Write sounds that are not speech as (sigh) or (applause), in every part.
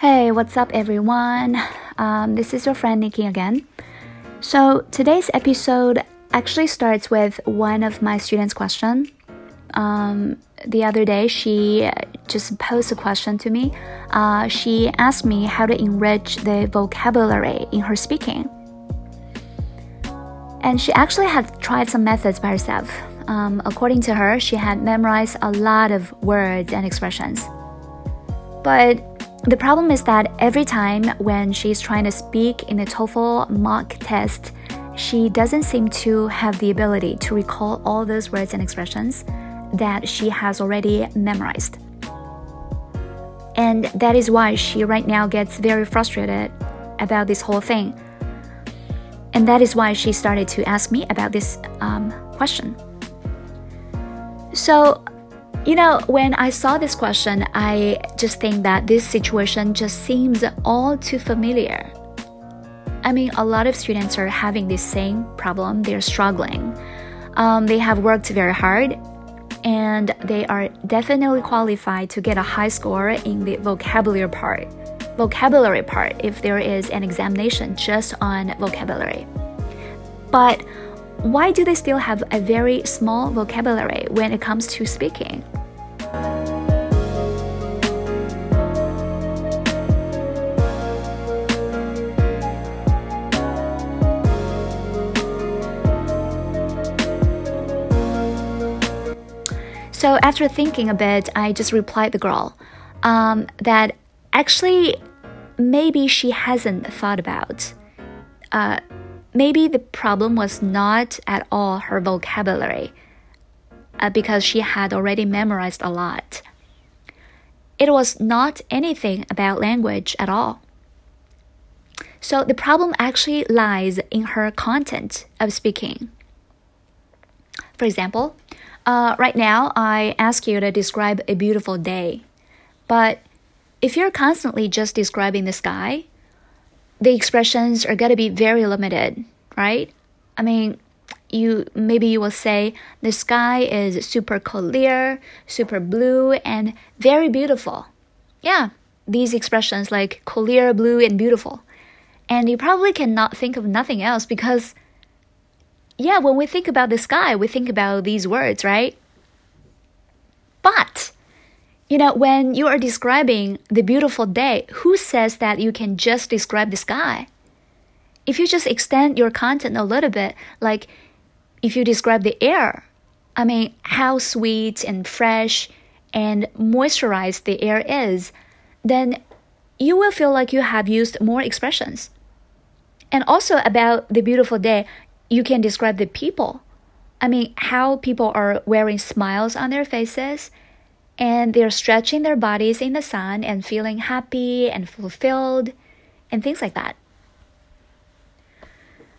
Hey, what's up, everyone? Um, this is your friend Nikki again. So, today's episode actually starts with one of my students' question. Um, the other day, she just posed a question to me. Uh, she asked me how to enrich the vocabulary in her speaking. And she actually had tried some methods by herself. Um, according to her, she had memorized a lot of words and expressions. But the problem is that every time when she's trying to speak in the TOEFL mock test, she doesn't seem to have the ability to recall all those words and expressions that she has already memorized. And that is why she right now gets very frustrated about this whole thing. And that is why she started to ask me about this um, question. So, you know, when I saw this question, I just think that this situation just seems all too familiar. I mean, a lot of students are having this same problem, they're struggling. Um, they have worked very hard and they are definitely qualified to get a high score in the vocabulary part. Vocabulary part, if there is an examination just on vocabulary. But why do they still have a very small vocabulary when it comes to speaking? So after thinking a bit, I just replied the girl um, that actually maybe she hasn't thought about. Uh, maybe the problem was not at all her vocabulary, uh, because she had already memorized a lot. It was not anything about language at all. So the problem actually lies in her content of speaking. For example, uh, right now, I ask you to describe a beautiful day. But if you're constantly just describing the sky, the expressions are going to be very limited, right? I mean, you maybe you will say the sky is super clear, super blue, and very beautiful. Yeah, these expressions like clear, blue, and beautiful. And you probably cannot think of nothing else because yeah, when we think about the sky, we think about these words, right? But, you know, when you are describing the beautiful day, who says that you can just describe the sky? If you just extend your content a little bit, like if you describe the air, I mean, how sweet and fresh and moisturized the air is, then you will feel like you have used more expressions. And also about the beautiful day, you can describe the people. I mean, how people are wearing smiles on their faces and they're stretching their bodies in the sun and feeling happy and fulfilled and things like that.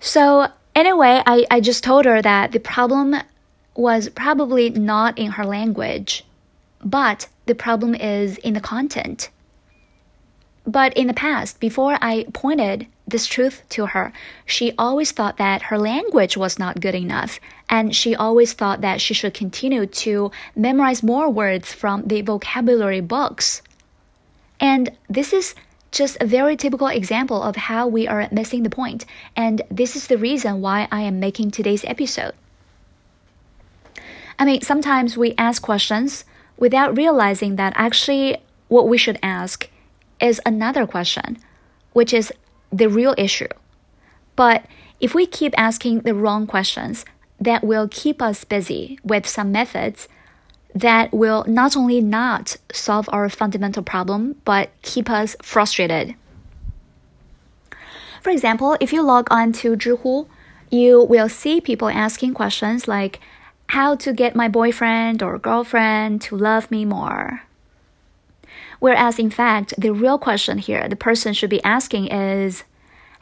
So, anyway, I, I just told her that the problem was probably not in her language, but the problem is in the content. But in the past, before I pointed this truth to her, she always thought that her language was not good enough, and she always thought that she should continue to memorize more words from the vocabulary books. And this is just a very typical example of how we are missing the point, and this is the reason why I am making today's episode. I mean, sometimes we ask questions without realizing that actually what we should ask is another question, which is the real issue. But if we keep asking the wrong questions, that will keep us busy with some methods that will not only not solve our fundamental problem, but keep us frustrated. For example, if you log on to Zhihu, you will see people asking questions like how to get my boyfriend or girlfriend to love me more. Whereas, in fact, the real question here the person should be asking is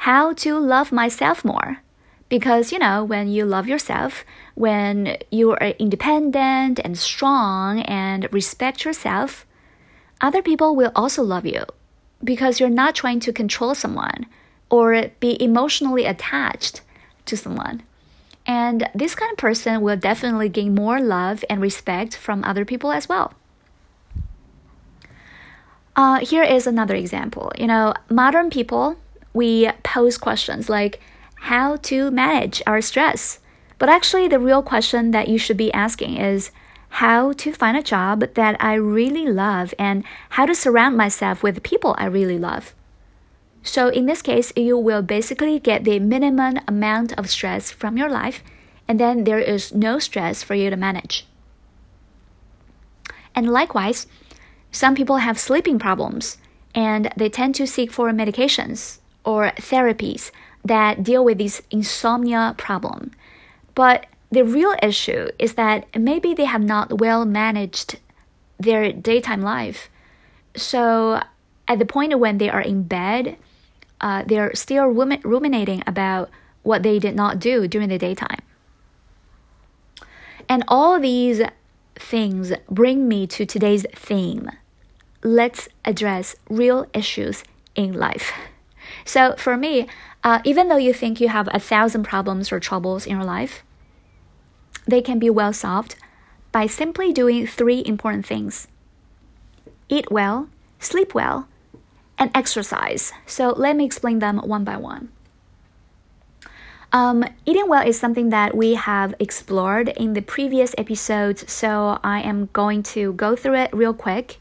how to love myself more. Because, you know, when you love yourself, when you are independent and strong and respect yourself, other people will also love you because you're not trying to control someone or be emotionally attached to someone. And this kind of person will definitely gain more love and respect from other people as well. Uh, here is another example. You know, modern people, we pose questions like how to manage our stress. But actually, the real question that you should be asking is how to find a job that I really love and how to surround myself with people I really love. So, in this case, you will basically get the minimum amount of stress from your life, and then there is no stress for you to manage. And likewise, some people have sleeping problems and they tend to seek for medications or therapies that deal with this insomnia problem. But the real issue is that maybe they have not well managed their daytime life. So at the point when they are in bed, uh, they're still ruminating about what they did not do during the daytime. And all these things bring me to today's theme. Let's address real issues in life. So for me, uh, even though you think you have a thousand problems or troubles in your life, they can be well solved by simply doing three important things eat well, sleep well, and exercise. So let me explain them one by one. Um, eating well is something that we have explored in the previous episodes, so I am going to go through it real quick.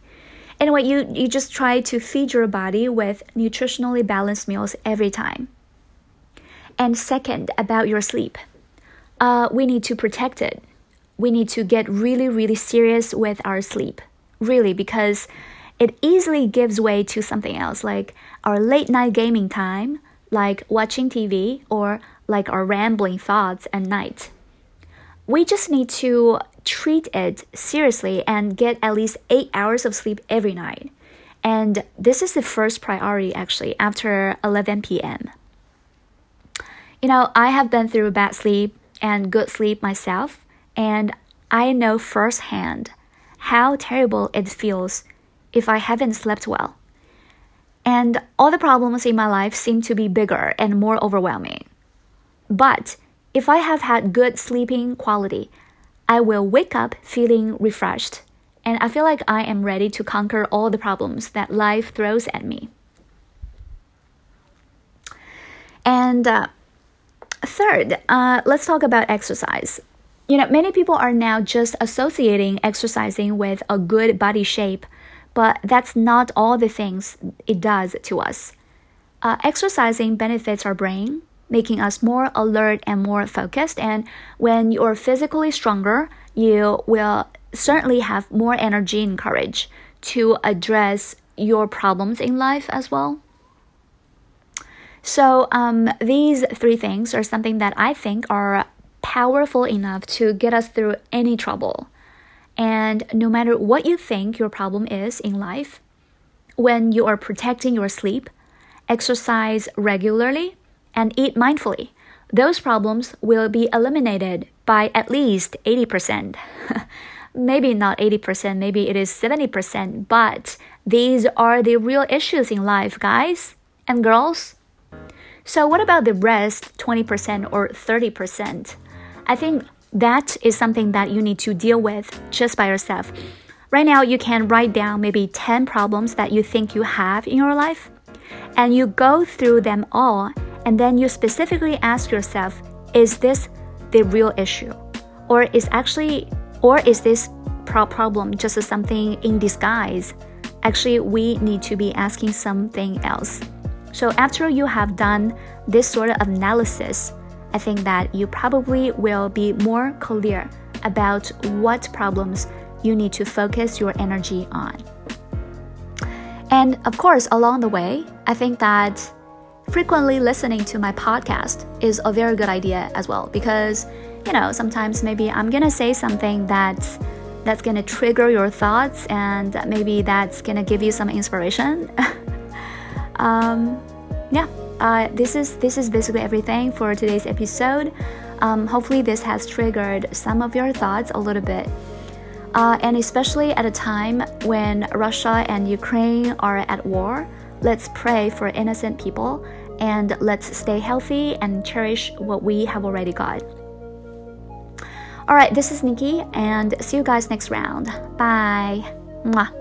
Anyway, you, you just try to feed your body with nutritionally balanced meals every time. And second, about your sleep uh, we need to protect it. We need to get really, really serious with our sleep. Really, because it easily gives way to something else, like our late night gaming time, like watching TV, or like our rambling thoughts at night. We just need to treat it seriously and get at least eight hours of sleep every night. And this is the first priority actually after 11 p.m. You know, I have been through bad sleep and good sleep myself, and I know firsthand how terrible it feels if I haven't slept well. And all the problems in my life seem to be bigger and more overwhelming. But if I have had good sleeping quality, I will wake up feeling refreshed, and I feel like I am ready to conquer all the problems that life throws at me. And uh, Third, uh, let's talk about exercise. You know, many people are now just associating exercising with a good body shape, but that's not all the things it does to us. Uh, exercising benefits our brain, making us more alert and more focused. And when you're physically stronger, you will certainly have more energy and courage to address your problems in life as well. So, um, these three things are something that I think are powerful enough to get us through any trouble. And no matter what you think your problem is in life, when you are protecting your sleep, exercise regularly, and eat mindfully, those problems will be eliminated by at least 80%. (laughs) maybe not 80%, maybe it is 70%, but these are the real issues in life, guys and girls. So, what about the rest 20% or 30%? I think that is something that you need to deal with just by yourself. Right now, you can write down maybe 10 problems that you think you have in your life, and you go through them all, and then you specifically ask yourself, is this the real issue? Or is actually, or is this problem just something in disguise? Actually, we need to be asking something else. So after you have done this sort of analysis, I think that you probably will be more clear about what problems you need to focus your energy on. And of course, along the way, I think that frequently listening to my podcast is a very good idea as well because you know sometimes maybe i'm gonna say something that's that's gonna trigger your thoughts and maybe that's gonna give you some inspiration (laughs) um, yeah, uh, this is this is basically everything for today's episode. Um, hopefully, this has triggered some of your thoughts a little bit. Uh, and especially at a time when Russia and Ukraine are at war, let's pray for innocent people and let's stay healthy and cherish what we have already got. All right, this is Nikki, and see you guys next round. Bye. Mwah.